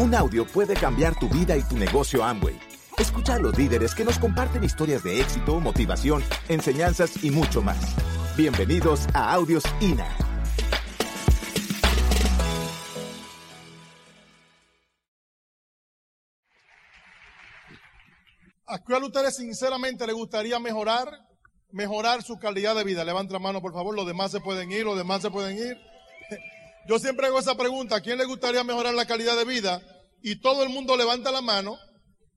Un audio puede cambiar tu vida y tu negocio Amway. Escucha a los líderes que nos comparten historias de éxito, motivación, enseñanzas y mucho más. Bienvenidos a Audios INA. ¿A cuál ustedes sinceramente les gustaría mejorar? Mejorar su calidad de vida. Levanten la mano, por favor. Los demás se pueden ir, los demás se pueden ir. Yo siempre hago esa pregunta. ¿A quién le gustaría mejorar la calidad de vida? Y todo el mundo levanta la mano.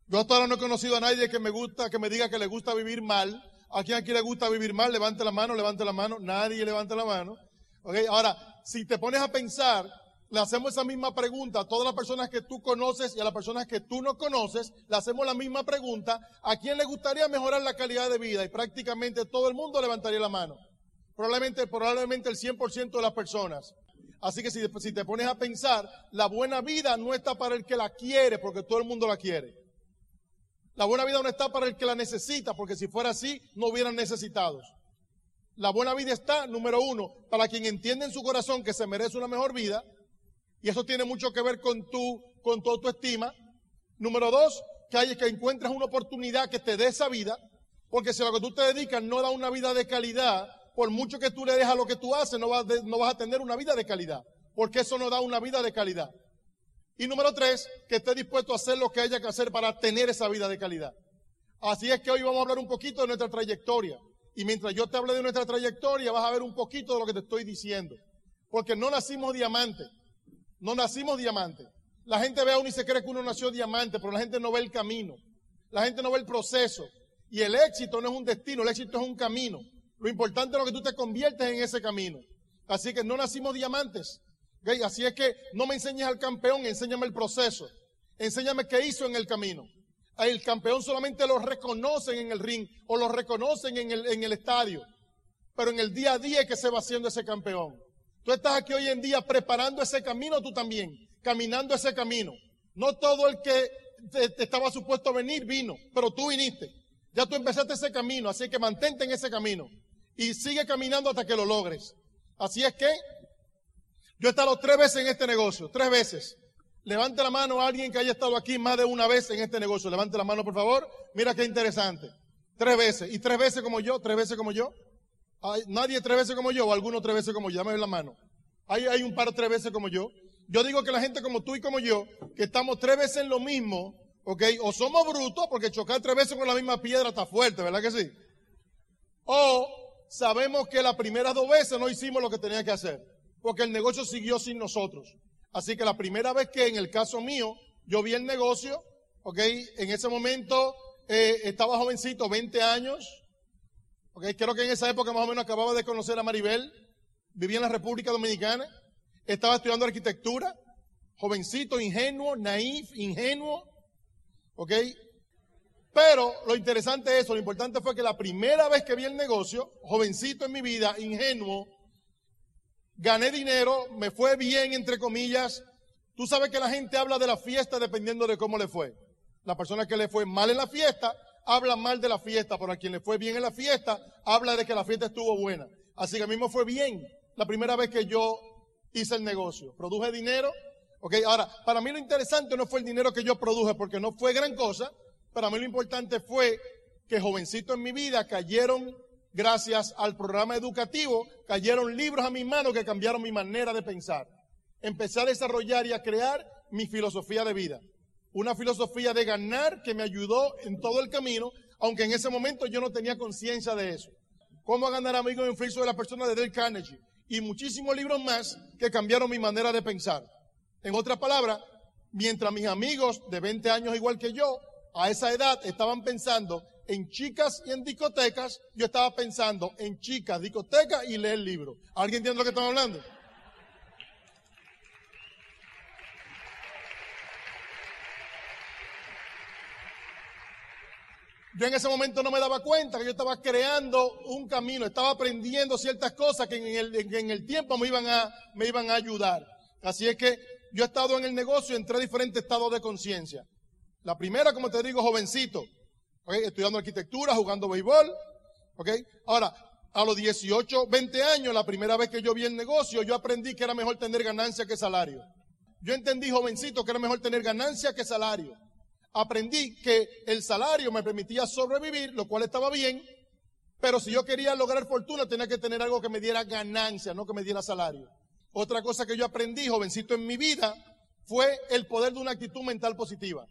Yo hasta ahora no he conocido a nadie que me gusta, que me diga que le gusta vivir mal. ¿A quién aquí le gusta vivir mal? Levante la mano, levante la mano. Nadie levanta la mano. Okay. Ahora, si te pones a pensar, le hacemos esa misma pregunta a todas las personas que tú conoces y a las personas que tú no conoces, le hacemos la misma pregunta, ¿a quién le gustaría mejorar la calidad de vida? Y prácticamente todo el mundo levantaría la mano. Probablemente, probablemente el 100% de las personas. Así que si, si te pones a pensar, la buena vida no está para el que la quiere, porque todo el mundo la quiere. La buena vida no está para el que la necesita, porque si fuera así, no hubieran necesitados. La buena vida está, número uno, para quien entiende en su corazón que se merece una mejor vida, y eso tiene mucho que ver con tu, con tu autoestima. Número dos, que hay que encuentres una oportunidad que te dé esa vida, porque si a lo que tú te dedicas no da una vida de calidad, por mucho que tú le dejas lo que tú haces, no vas, no vas a tener una vida de calidad, porque eso no da una vida de calidad. Y número tres, que esté dispuesto a hacer lo que haya que hacer para tener esa vida de calidad. Así es que hoy vamos a hablar un poquito de nuestra trayectoria. Y mientras yo te hable de nuestra trayectoria, vas a ver un poquito de lo que te estoy diciendo. Porque no nacimos diamantes. No nacimos diamantes. La gente ve a uno y se cree que uno nació diamante, pero la gente no ve el camino. La gente no ve el proceso. Y el éxito no es un destino, el éxito es un camino. Lo importante es lo que tú te conviertes en ese camino. Así que no nacimos diamantes. Así es que no me enseñes al campeón, enséñame el proceso. Enséñame qué hizo en el camino. El campeón solamente lo reconocen en el ring o lo reconocen en el, estadio. Pero en el día a día es que se va haciendo ese campeón. Tú estás aquí hoy en día preparando ese camino tú también, caminando ese camino. No todo el que te, te estaba supuesto venir vino, pero tú viniste. Ya tú empezaste ese camino, así que mantente en ese camino y sigue caminando hasta que lo logres. Así es que yo he estado tres veces en este negocio, tres veces. Levante la mano a alguien que haya estado aquí más de una vez en este negocio. Levante la mano, por favor. Mira qué interesante. Tres veces. Y tres veces como yo, tres veces como yo. Hay, nadie tres veces como yo o alguno tres veces como yo. Dame la mano. Hay, hay un par tres veces como yo. Yo digo que la gente como tú y como yo, que estamos tres veces en lo mismo, ¿ok? O somos brutos porque chocar tres veces con la misma piedra está fuerte, ¿verdad que sí? O sabemos que las primeras dos veces no hicimos lo que tenía que hacer, porque el negocio siguió sin nosotros. Así que la primera vez que en el caso mío yo vi el negocio, ok, en ese momento eh, estaba jovencito, 20 años, ok, creo que en esa época más o menos acababa de conocer a Maribel, vivía en la República Dominicana, estaba estudiando arquitectura, jovencito, ingenuo, naif, ingenuo, ok, pero lo interesante es eso, lo importante fue que la primera vez que vi el negocio, jovencito en mi vida, ingenuo, gané dinero, me fue bien, entre comillas. Tú sabes que la gente habla de la fiesta dependiendo de cómo le fue. La persona que le fue mal en la fiesta, habla mal de la fiesta, pero a quien le fue bien en la fiesta, habla de que la fiesta estuvo buena. Así que a mí me fue bien la primera vez que yo hice el negocio. Produje dinero. Ok, ahora, para mí lo interesante no fue el dinero que yo produje, porque no fue gran cosa, para mí lo importante fue que jovencito en mi vida cayeron, gracias al programa educativo, cayeron libros a mis manos que cambiaron mi manera de pensar. Empecé a desarrollar y a crear mi filosofía de vida. Una filosofía de ganar que me ayudó en todo el camino, aunque en ese momento yo no tenía conciencia de eso. Cómo ganar amigos en influjo de la persona de Dale Carnegie. Y muchísimos libros más que cambiaron mi manera de pensar. En otras palabras, mientras mis amigos de 20 años igual que yo a esa edad estaban pensando en chicas y en discotecas, yo estaba pensando en chicas, discotecas y leer libros. ¿Alguien entiende lo que estamos hablando? Yo en ese momento no me daba cuenta que yo estaba creando un camino, estaba aprendiendo ciertas cosas que en el, tiempo me iban, a, me iban a ayudar. Así es que yo he estado en el negocio en tres diferentes estados de conciencia. La primera, como te digo, jovencito, estudiando arquitectura, jugando béisbol. ¿okay? Ahora, a los 18, 20 años, la primera vez que yo vi el negocio, yo aprendí que era mejor tener ganancia que salario. yo entendí, jovencito, que era mejor tener ganancia que salario. Aprendí que el salario me permitía sobrevivir, lo cual estaba bien, pero si yo quería lograr fortuna tenía que tener algo que me diera ganancia, no que me diera salario. Otra cosa que yo aprendí, jovencito, en mi vida fue el poder de una actitud mental positiva.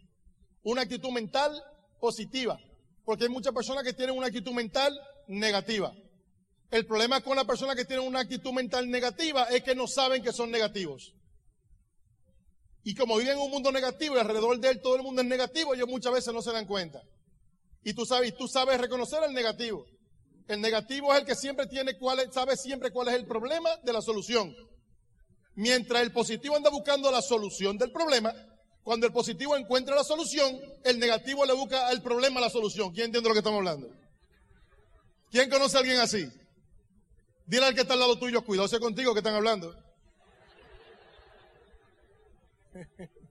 Una actitud mental positiva. Porque hay muchas personas que tienen una actitud mental negativa. El problema con las personas que tienen una actitud mental negativa es que no saben que son negativos. Y como viven en un mundo negativo y alrededor de él todo el mundo es negativo, ellos muchas veces no se dan cuenta. Y tú sabes, tú sabes reconocer el negativo. El negativo es el que siempre tiene cuál, sabe siempre cuál es el problema de la solución. Mientras el positivo anda buscando la solución del problema, cuando el positivo encuentra la solución, el negativo le busca al problema la solución. ¿Quién entiende lo que estamos hablando? ¿Quién conoce a alguien así? Dile al que está al lado tuyo, cuidado contigo que están hablando.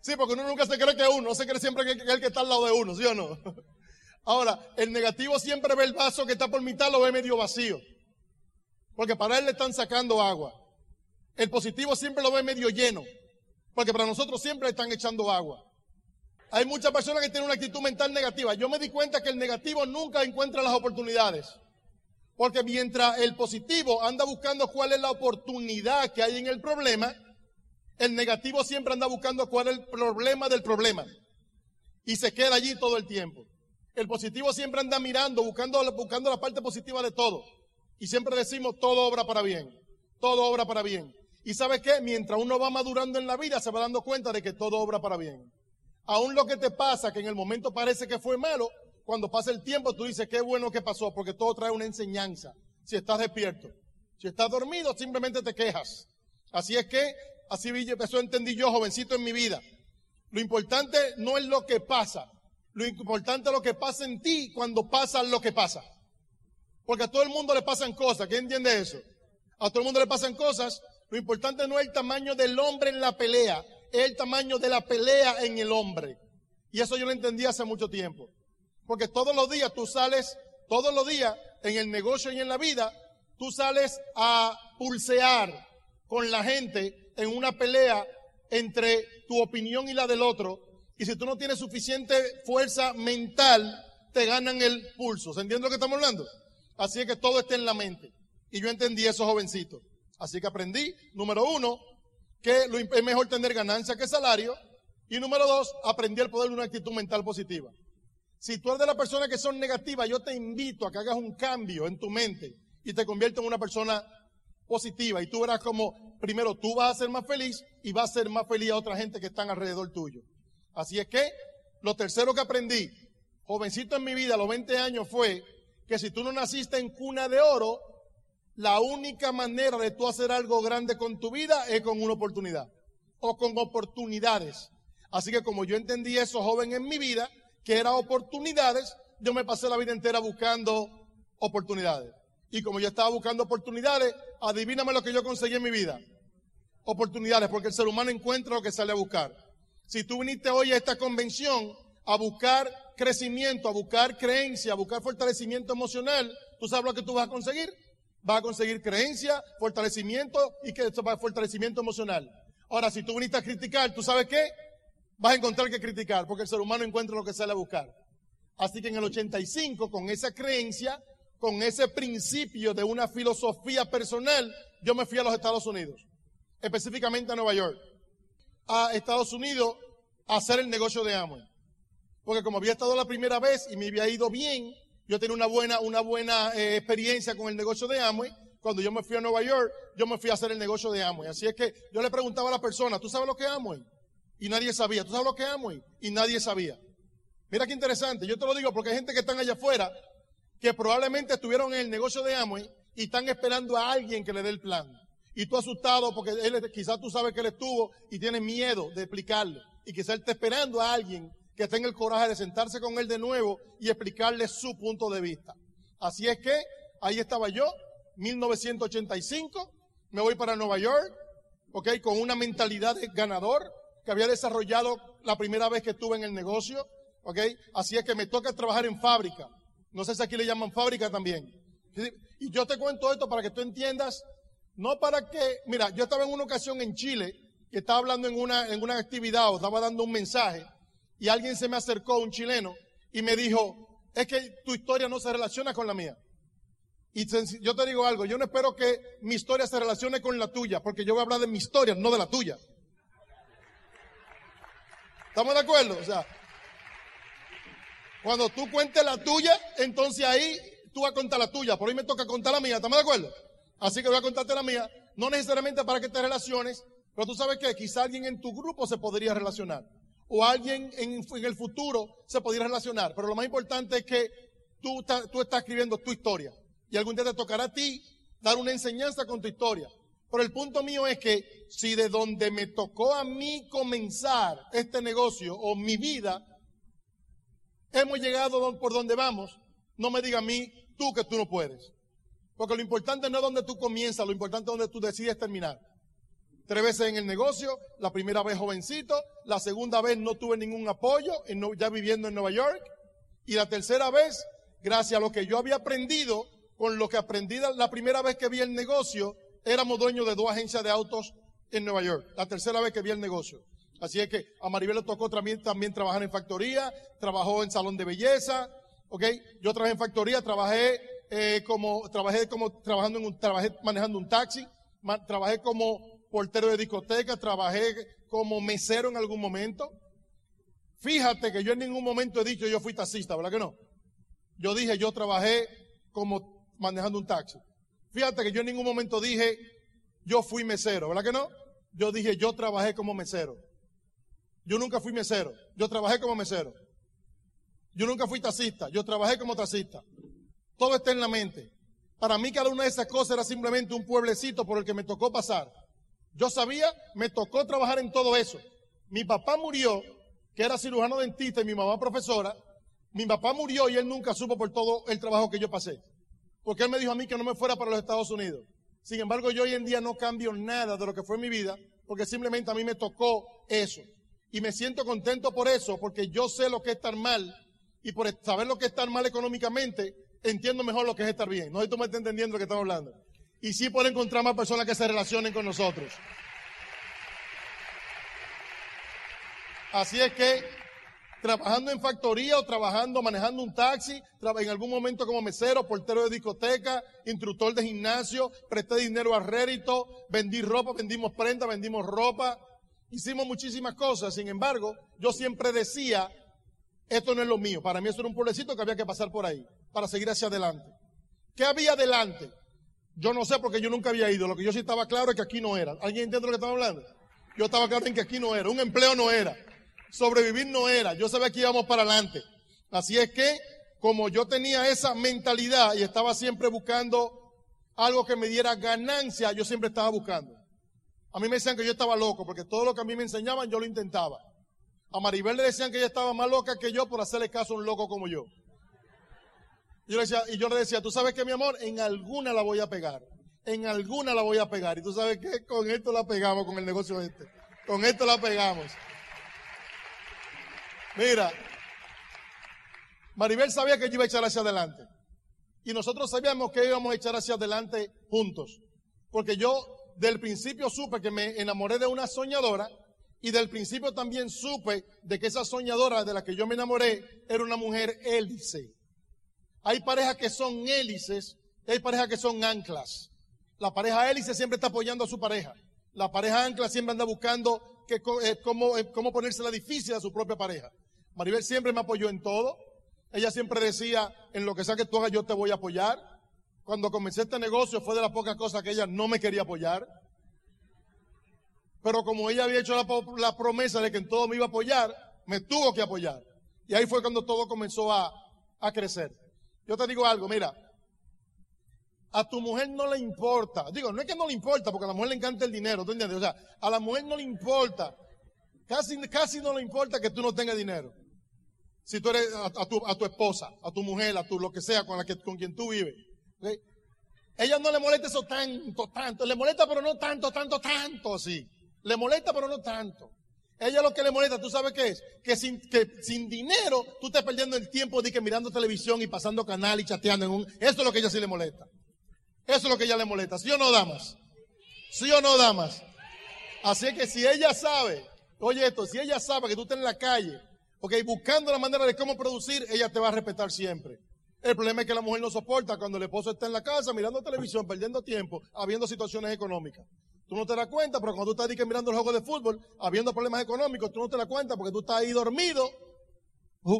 Sí, porque uno nunca se cree que uno, no se cree siempre que es el que está al lado de uno, ¿sí o no? Ahora, el negativo siempre ve el vaso que está por mitad, lo ve medio vacío. Porque para él le están sacando agua. El positivo siempre lo ve medio lleno. Porque para nosotros siempre están echando agua. Hay muchas personas que tienen una actitud mental negativa. Yo me di cuenta que el negativo nunca encuentra las oportunidades. Porque mientras el positivo anda buscando cuál es la oportunidad que hay en el problema, el negativo siempre anda buscando cuál es el problema del problema. Y se queda allí todo el tiempo. El positivo siempre anda mirando, buscando, buscando la parte positiva de todo. Y siempre decimos, todo obra para bien. Todo obra para bien. Y sabes qué? Mientras uno va madurando en la vida, se va dando cuenta de que todo obra para bien. Aún lo que te pasa, que en el momento parece que fue malo, cuando pasa el tiempo tú dices, qué bueno que pasó, porque todo trae una enseñanza. Si estás despierto. Si estás dormido, simplemente te quejas. Así es que Así eso entendí yo, jovencito, en mi vida. Lo importante no es lo que pasa. Lo importante es lo que pasa en ti cuando pasa lo que pasa. Porque a todo el mundo le pasan cosas. ¿Quién entiende eso? A todo el mundo le pasan cosas. Lo importante no es el tamaño del hombre en la pelea, es el tamaño de la pelea en el hombre. Y eso yo lo entendí hace mucho tiempo. Porque todos los días tú sales, todos los días en el negocio y en la vida, tú sales a pulsear con la gente en una pelea entre tu opinión y la del otro, y si tú no tienes suficiente fuerza mental, te ganan el pulso. ¿Se entiende lo que estamos hablando? Así es que todo está en la mente. Y yo entendí eso, jovencito. Así que aprendí, número uno, que es mejor tener ganancia que salario. Y número dos, aprendí el poder de una actitud mental positiva. Si tú eres de las personas que son negativas, yo te invito a que hagas un cambio en tu mente y te conviertas en una persona positiva. Y tú verás como primero tú vas a ser más feliz y vas a ser más feliz a otra gente que están alrededor tuyo. Así es que lo tercero que aprendí, jovencito en mi vida, a los 20 años, fue que si tú no naciste en cuna de oro, la única manera de tú hacer algo grande con tu vida es con una oportunidad o con oportunidades. Así que como yo entendí eso joven en mi vida, que era oportunidades, yo me pasé la vida entera buscando oportunidades. Y como yo estaba buscando oportunidades, adivíname lo que yo conseguí en mi vida. Oportunidades, porque el ser humano encuentra lo que sale a buscar. Si tú viniste hoy a esta convención a buscar crecimiento, a buscar creencia, a buscar fortalecimiento emocional, ¿tú sabes lo que tú vas a conseguir? Vas a conseguir creencia, fortalecimiento y que fortalecimiento emocional. Ahora, si tú viniste a criticar, ¿tú sabes qué? Vas a encontrar que criticar, porque el ser humano encuentra lo que sale a buscar. Así que en el 85, con esa creencia, con ese principio de una filosofía personal, yo me fui a los Estados Unidos, específicamente a Nueva York, a Estados Unidos a hacer el negocio de Amway. Porque como había estado la primera vez y me había ido bien, yo tenía una buena, una buena eh, experiencia con el negocio de Amway. Cuando yo me fui a Nueva York, yo me fui a hacer el negocio de Amway. Así es que yo le preguntaba a la persona, ¿tú sabes lo que es Amway? Y nadie sabía. ¿Tú sabes lo que es Amway? Y nadie sabía. Mira qué interesante. Yo te lo digo porque hay gente que están allá afuera que probablemente estuvieron en el negocio de Amway y están esperando a alguien que le dé el plan. Y tú asustado porque él, quizás tú sabes que él estuvo y tienes miedo de explicarle. Y quizás él está esperando a alguien que tenga el coraje de sentarse con él de nuevo y explicarle su punto de vista. Así es que ahí estaba yo, 1985, me voy para Nueva York, ok, con una mentalidad de ganador que había desarrollado la primera vez que estuve en el negocio, ok. Así es que me toca trabajar en fábrica. No sé si aquí le llaman fábrica también. Y yo te cuento esto para que tú entiendas No para que, mira, yo estaba en una ocasión en Chile, que estaba hablando en una, en una actividad o estaba dando un mensaje, y alguien se me acercó, un chileno, y me dijo, es que tu historia no se relaciona con la mía. Y yo te digo algo, yo no espero que mi historia se relacione con la tuya, porque yo voy a hablar de mi historia, no de la tuya. ¿Estamos de acuerdo? O sea, cuando tú cuentes la tuya, entonces ahí tú vas a contar la tuya. Por ahí me toca contar la mía. ¿Estamos de acuerdo? Así que voy a contarte la mía. No necesariamente para que te relaciones, pero tú sabes que quizá alguien en tu grupo se podría relacionar. O alguien en, el futuro se podría relacionar. Pero lo más importante es que tú, tú estás escribiendo tu historia. Y algún día te tocará a ti dar una enseñanza con tu historia. Pero el punto mío es que si de donde me tocó a mí comenzar este negocio o mi vida, hemos llegado por donde vamos, no me diga a mí tú que tú no puedes. Porque lo importante no es donde tú comienzas, lo importante es donde tú decides terminar. Tres veces en el negocio, la primera vez jovencito, la segunda vez no tuve ningún apoyo, ya viviendo en Nueva York, y la tercera vez, gracias a lo que yo había aprendido, con lo que aprendí la primera vez que vi el negocio, éramos dueños de dos agencias de autos en Nueva York, la tercera vez que vi el negocio. Así es que a Maribel le tocó también, también trabajar en factoría, trabajó en salón de belleza, ¿ok? Yo trabajé en factoría, trabajé eh, como, trabajé como, trabajando en un, trabajé manejando un taxi, trabajé como portero de discoteca, trabajé como mesero en algún momento. Fíjate que yo en ningún momento he dicho yo fui taxista, ¿verdad que no? Yo dije yo trabajé como manejando un taxi. Fíjate que yo en ningún momento dije yo fui mesero, ¿verdad que no? Yo dije yo trabajé como mesero. Yo nunca fui mesero, yo trabajé como mesero. Yo nunca fui taxista, yo trabajé como taxista. Todo está en la mente. Para mí cada una de esas cosas era simplemente un pueblecito por el que me tocó pasar. Yo sabía, me tocó trabajar en todo eso. Mi papá murió, que era cirujano dentista y mi mamá profesora. Mi papá murió y él nunca supo por todo el trabajo que yo pasé. Porque él me dijo a mí que no me fuera para los Estados Unidos. Sin embargo, yo hoy en día no cambio nada de lo que fue mi vida, porque simplemente a mí me tocó eso. Y me siento contento por eso, porque yo sé lo que es estar mal. Y por saber lo que es estar mal económicamente, entiendo mejor lo que es estar bien. No sé si tú me estás entendiendo lo que estamos hablando. Y sí puedo encontrar más personas que se relacionen con nosotros. Así es que, trabajando en factoría o trabajando, manejando un taxi, en algún momento como mesero, portero de discoteca, instructor de gimnasio, presté dinero a rédito, vendí ropa, vendimos prenda, vendimos ropa, Hicimos muchísimas cosas, sin embargo, yo siempre decía, esto no es lo mío. Para mí eso era un pueblecito que había que pasar por ahí, para seguir hacia adelante. ¿Qué había adelante? Yo no sé porque yo nunca había ido. Lo que yo sí estaba claro es que aquí no era. ¿Alguien entiende lo que estamos hablando? Yo estaba claro en que aquí no era. Un empleo no era. Sobrevivir no era. Yo sabía que íbamos para adelante. Así es que, como yo tenía esa mentalidad y estaba siempre buscando algo que me diera ganancia, yo siempre estaba buscando. A mí me decían que yo estaba loco, porque todo lo que a mí me enseñaban yo lo intentaba. A Maribel le decían que ella estaba más loca que yo por hacerle caso a un loco como yo. Yo le decía, y yo le decía, tú sabes que mi amor, en alguna la voy a pegar. En alguna la voy a pegar. Y tú sabes que con esto la pegamos, con el negocio este. Con esto la pegamos. Mira, Maribel sabía que yo iba a echar hacia adelante. Y nosotros sabíamos que íbamos a echar hacia adelante juntos. Porque yo del principio supe que me enamoré de una soñadora y del principio también supe de que esa soñadora de la que yo me enamoré era una mujer hélice. Hay parejas que son hélices y hay parejas que son anclas. La pareja hélice siempre está apoyando a su pareja. La pareja ancla siempre anda buscando eh, cómo, eh, cómo ponerse la difícil a su propia pareja. Maribel siempre me apoyó en todo. Ella siempre decía, en lo que sea que tú hagas, yo te voy a apoyar. Cuando comencé este negocio fue de las pocas cosas que ella no me quería apoyar. Pero como ella había hecho la, promesa de que en todo me iba a apoyar, me tuvo que apoyar. Y ahí fue cuando todo comenzó a crecer. Yo te digo algo, mira, a tu mujer no le importa. Digo, no es que no le importa, porque a la mujer le encanta el dinero, ¿tú entiendes? O sea, a la mujer no le importa. Casi, casi no le importa que tú no tengas dinero. Si tú eres a, tu, a tu, esposa, a tu mujer, a tu lo que sea con, la que, con quien tú vives. Ella no le molesta eso tanto, tanto. Le molesta, pero no tanto, tanto, tanto así. Le molesta, pero no tanto. Ella lo que le molesta, ¿tú sabes qué es? Que sin, que sin dinero tú estás perdiendo el tiempo de mirando televisión y pasando canal y chateando en un... Eso es lo que ella sí le molesta. Eso es lo que ella le molesta. ¿Sí o no, damas? ¿Sí o no, damas? Así que si ella sabe, oye esto, si ella sabe que tú estás en la calle, ok, buscando la manera de cómo producir, ella te va a respetar siempre. El problema es que la mujer no soporta cuando el esposo está en la casa mirando televisión, perdiendo tiempo, habiendo situaciones económicas. Tú no te das cuenta, pero cuando tú estás mirando el juego de fútbol, habiendo problemas económicos, tú no te das cuenta porque tú estás ahí dormido,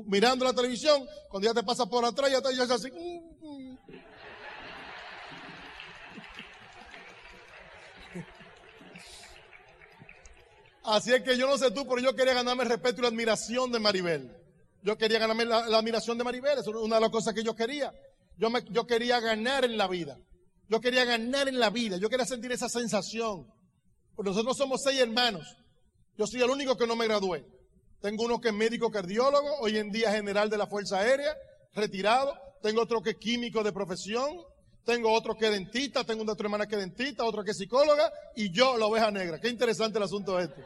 mirando la televisión, cuando ya te pasa por atrás, ya estás así. Mm, mm". Así es que yo no sé tú, pero yo quería ganarme el respeto y la admiración de Maribel. Yo quería ganarme la, admiración de Maribel, eso es una de las cosas que yo quería. Yo, me, yo quería ganar en la vida. Yo quería ganar en la vida. Yo quería sentir esa sensación. Porque nosotros somos seis hermanos. Yo soy el único que no me gradué. Tengo uno que es médico cardiólogo, hoy en día general de la Fuerza Aérea, retirado. Tengo otro que es químico de profesión. Tengo otro que es dentista. Tengo una otra hermana que es dentista, otro que es psicóloga. Y yo, la oveja negra. Qué interesante el asunto este.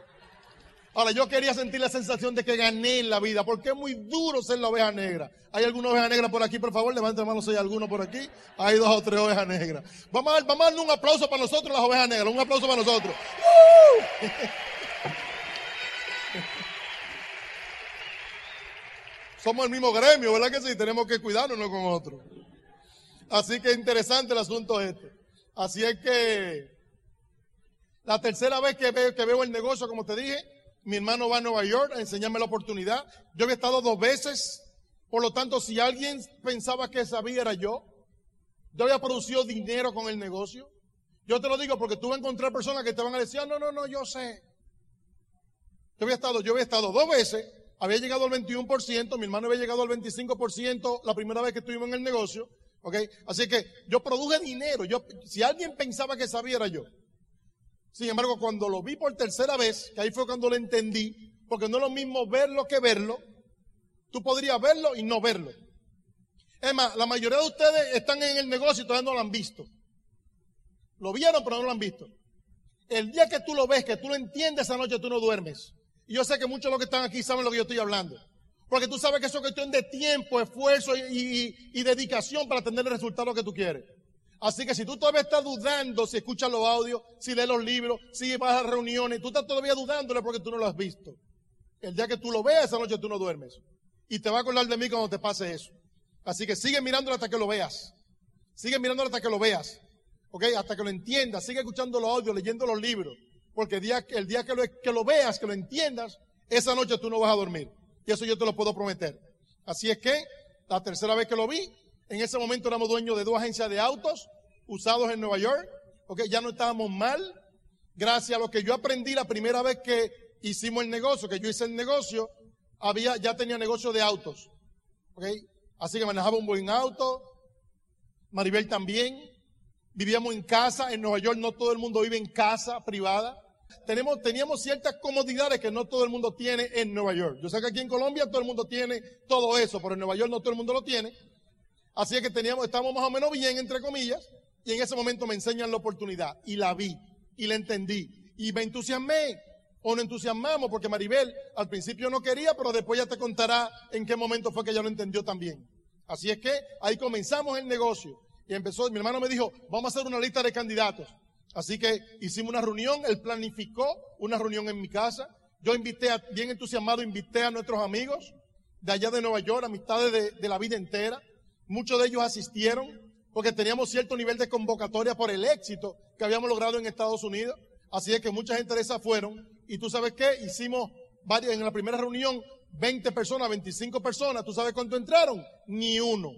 Ahora, yo quería sentir la sensación de que gané en la vida, porque es muy duro ser la oveja negra. ¿Hay alguna oveja negra por aquí, por favor? Levante la mano si hay alguno por aquí. Hay dos o tres ovejas negras. Vamos a, vamos a darle un aplauso para nosotros, las ovejas negras. Un aplauso para nosotros. Somos el mismo gremio, ¿verdad que sí? Tenemos que cuidarnos uno con otro. Así que interesante el asunto este. Así es que la tercera vez que veo el negocio, como te dije, mi hermano va a Nueva York a enseñarme la oportunidad. Yo había estado dos veces. Por lo tanto, si alguien pensaba que sabía era yo. Yo había producido dinero con el negocio. Yo te lo digo porque tú vas a encontrar personas que te van a decir, ah, no, no, no, yo sé. Yo había estado, yo había estado dos veces, había llegado al 21%, mi hermano había llegado al 25% la primera vez que estuvimos en el negocio. Así que yo produje dinero. Yo, si alguien pensaba que sabía era yo. Sin embargo, cuando lo vi por tercera vez, que ahí fue cuando lo entendí, porque no es lo mismo verlo que verlo, tú podrías verlo y no verlo. Es más, la mayoría de ustedes están en el negocio y todavía no lo han visto. Lo vieron, pero no lo han visto. El día que tú lo ves, que tú lo entiendes, esa noche tú no duermes. Y yo sé que muchos de los que están aquí saben lo que yo estoy hablando. Porque tú sabes que eso es cuestión de tiempo, esfuerzo y, y dedicación para tener el resultado que tú quieres. Así que si tú todavía estás dudando si escuchas los audios, si lees los libros, si vas a reuniones, tú estás todavía dudándole porque tú no lo has visto. El día que tú lo veas, esa noche tú no duermes. Y te va a acordar de mí cuando te pase eso. Así que sigue mirándolo hasta que lo veas. Sigue mirándolo hasta que lo veas. ¿Ok? Hasta que lo entiendas. Sigue escuchando los audios, leyendo los libros. Porque el día, que, lo, que lo veas, que lo entiendas, esa noche tú no vas a dormir. Y eso yo te lo puedo prometer. Así es que, la tercera vez que lo vi, en ese momento éramos dueños de dos agencias de autos usados en Nueva York. Ok, ya no estábamos mal. Gracias a lo que yo aprendí la primera vez que hicimos el negocio, que yo hice el negocio, había, ya tenía negocio de autos. Ok, así que manejaba un buen auto. Maribel también. Vivíamos en casa. En Nueva York no todo el mundo vive en casa privada. Tenemos, teníamos ciertas comodidades que no todo el mundo tiene en Nueva York. Yo sé que aquí en Colombia todo el mundo tiene todo eso, pero en Nueva York no todo el mundo lo tiene. Así que teníamos, estábamos más o menos bien, entre comillas, y en ese momento me enseñan la oportunidad y la vi y la entendí y me entusiasmé o nos entusiasmamos porque Maribel al principio no quería, pero después ya te contará en qué momento fue que ella lo entendió también. Así es que ahí comenzamos el negocio y empezó, mi hermano me dijo, vamos a hacer una lista de candidatos. Así que hicimos una reunión, él planificó una reunión en mi casa. Yo invité, a, bien entusiasmado, invité a nuestros amigos de allá de Nueva York, amistades de, de la vida entera. Muchos de ellos asistieron porque teníamos cierto nivel de convocatoria por el éxito que habíamos logrado en Estados Unidos. Así es que mucha gente de esas fueron. Y tú sabes qué, hicimos varias, en la primera reunión, 20 personas, 25 personas. ¿Tú sabes cuánto entraron? Ni uno.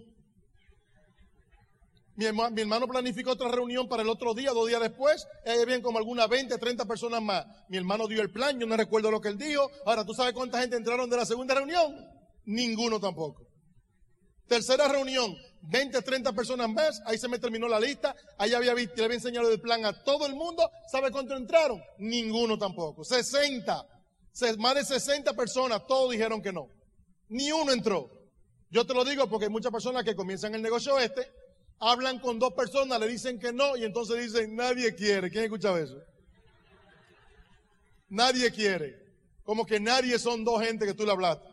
Mi hermano, planificó otra reunión para el otro día, dos días después. Ahí habían como algunas 20, 30 personas más. Mi hermano dio el plan, yo no recuerdo lo que él dijo. Ahora, ¿tú sabes cuánta gente entraron de la segunda reunión? Ninguno tampoco. Tercera reunión, 20, 30 personas más, ahí se me terminó la lista, ahí había, le había enseñado el plan a todo el mundo, ¿sabe cuánto entraron? Ninguno tampoco, 60, más de 60 personas, todos dijeron que no, ni uno entró. Yo te lo digo porque hay muchas personas que comienzan el negocio este, hablan con dos personas, le dicen que no y entonces dicen, nadie quiere, ¿quién escucha eso? Nadie quiere, como que nadie son dos gente que tú le hablaste,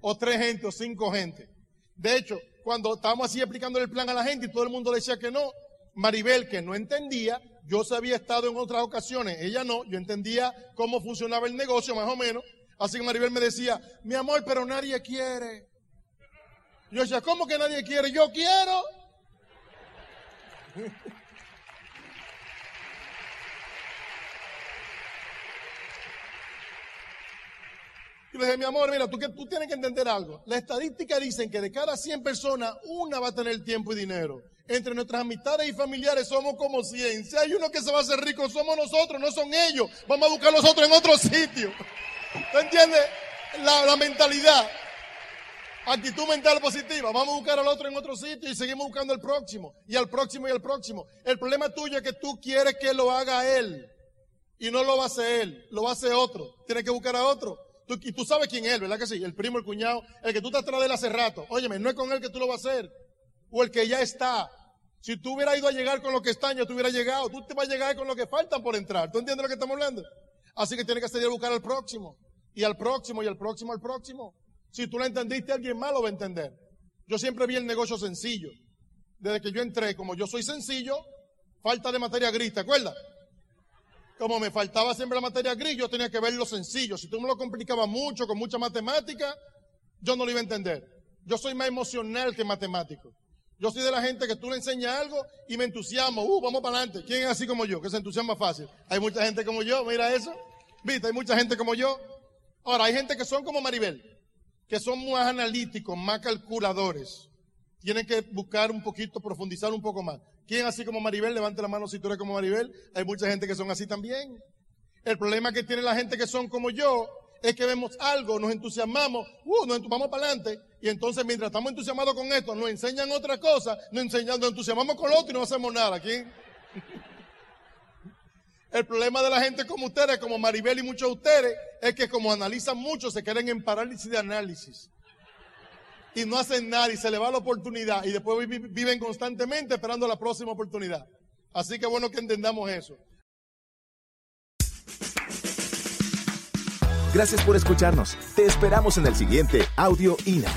o tres gente o cinco gente. De hecho, cuando estábamos así explicando el plan a la gente y todo el mundo decía que no, Maribel, que no entendía, Yo había estado en otras ocasiones, ella no, yo entendía cómo funcionaba el negocio más o menos. Así que Maribel me decía, mi amor, pero nadie quiere. Yo decía, ¿cómo que nadie quiere? Yo quiero. Y le dije, mi amor, mira, tú, tú tienes que entender algo. Las estadísticas dicen que de cada 100 personas, una va a tener tiempo y dinero. Entre nuestras amistades y familiares somos como 100. Si hay uno que se va a hacer rico, somos nosotros, no son ellos. Vamos a buscar nosotros en otro sitio. ¿Tú entiendes? La, la mentalidad. Actitud mental positiva. Vamos a buscar al otro en otro sitio y seguimos buscando al próximo. Y al próximo y al próximo. El problema tuyo es que tú quieres que lo haga él. Y no lo va a hacer él, lo va a hacer otro. Tienes que buscar a otro y tú sabes quién es ¿verdad que sí? El primo, el cuñado, el que tú te atrás de él hace rato. Óyeme, no es con él que tú lo vas a hacer. O el que ya está. Si tú hubieras ido a llegar con lo que están, ya tú hubieras llegado. Tú te vas a llegar con lo que faltan por entrar. ¿Tú entiendes lo que estamos hablando? Así que tienes que salir a buscar al próximo. Y al próximo, y al próximo, al próximo. Si tú lo entendiste, alguien más lo va a entender. Yo siempre vi el negocio sencillo. Desde que yo entré, como yo soy sencillo, falta de materia gris, ¿te acuerdas? Como me faltaba siempre la materia gris, yo tenía que ver lo sencillo. Si tú me lo complicabas mucho, con mucha matemática, yo no lo iba a entender. Yo soy más emocional que matemático. Yo soy de la gente que tú le enseñas algo y me entusiasmo. Uh, vamos para adelante. ¿Quién es así como yo? Que se entusiasma fácil. Hay mucha gente como yo, mira eso. Viste, hay mucha gente como yo. Ahora, hay gente que son como Maribel, que son más analíticos, más calculadores. Tienen que buscar un poquito, profundizar un poco más. ¿Quién así como Maribel? Levante la mano si tú eres como Maribel. Hay mucha gente que son así también. El problema que tiene la gente que son como yo es que vemos algo, nos entusiasmamos, uh, nos vamos para adelante, y entonces mientras estamos entusiasmados con esto, nos enseñan otra cosa, nos, enseñan, nos entusiasmamos con lo otro y no hacemos nada. ¿Quién? El problema de la gente como ustedes, como Maribel y muchos de ustedes, es que como analizan mucho, se quedan en parálisis de análisis y no hacen nada y se le va la oportunidad y después viven constantemente esperando la próxima oportunidad. Así que bueno que entendamos eso. Gracias por escucharnos. Te esperamos en el siguiente Audio INA.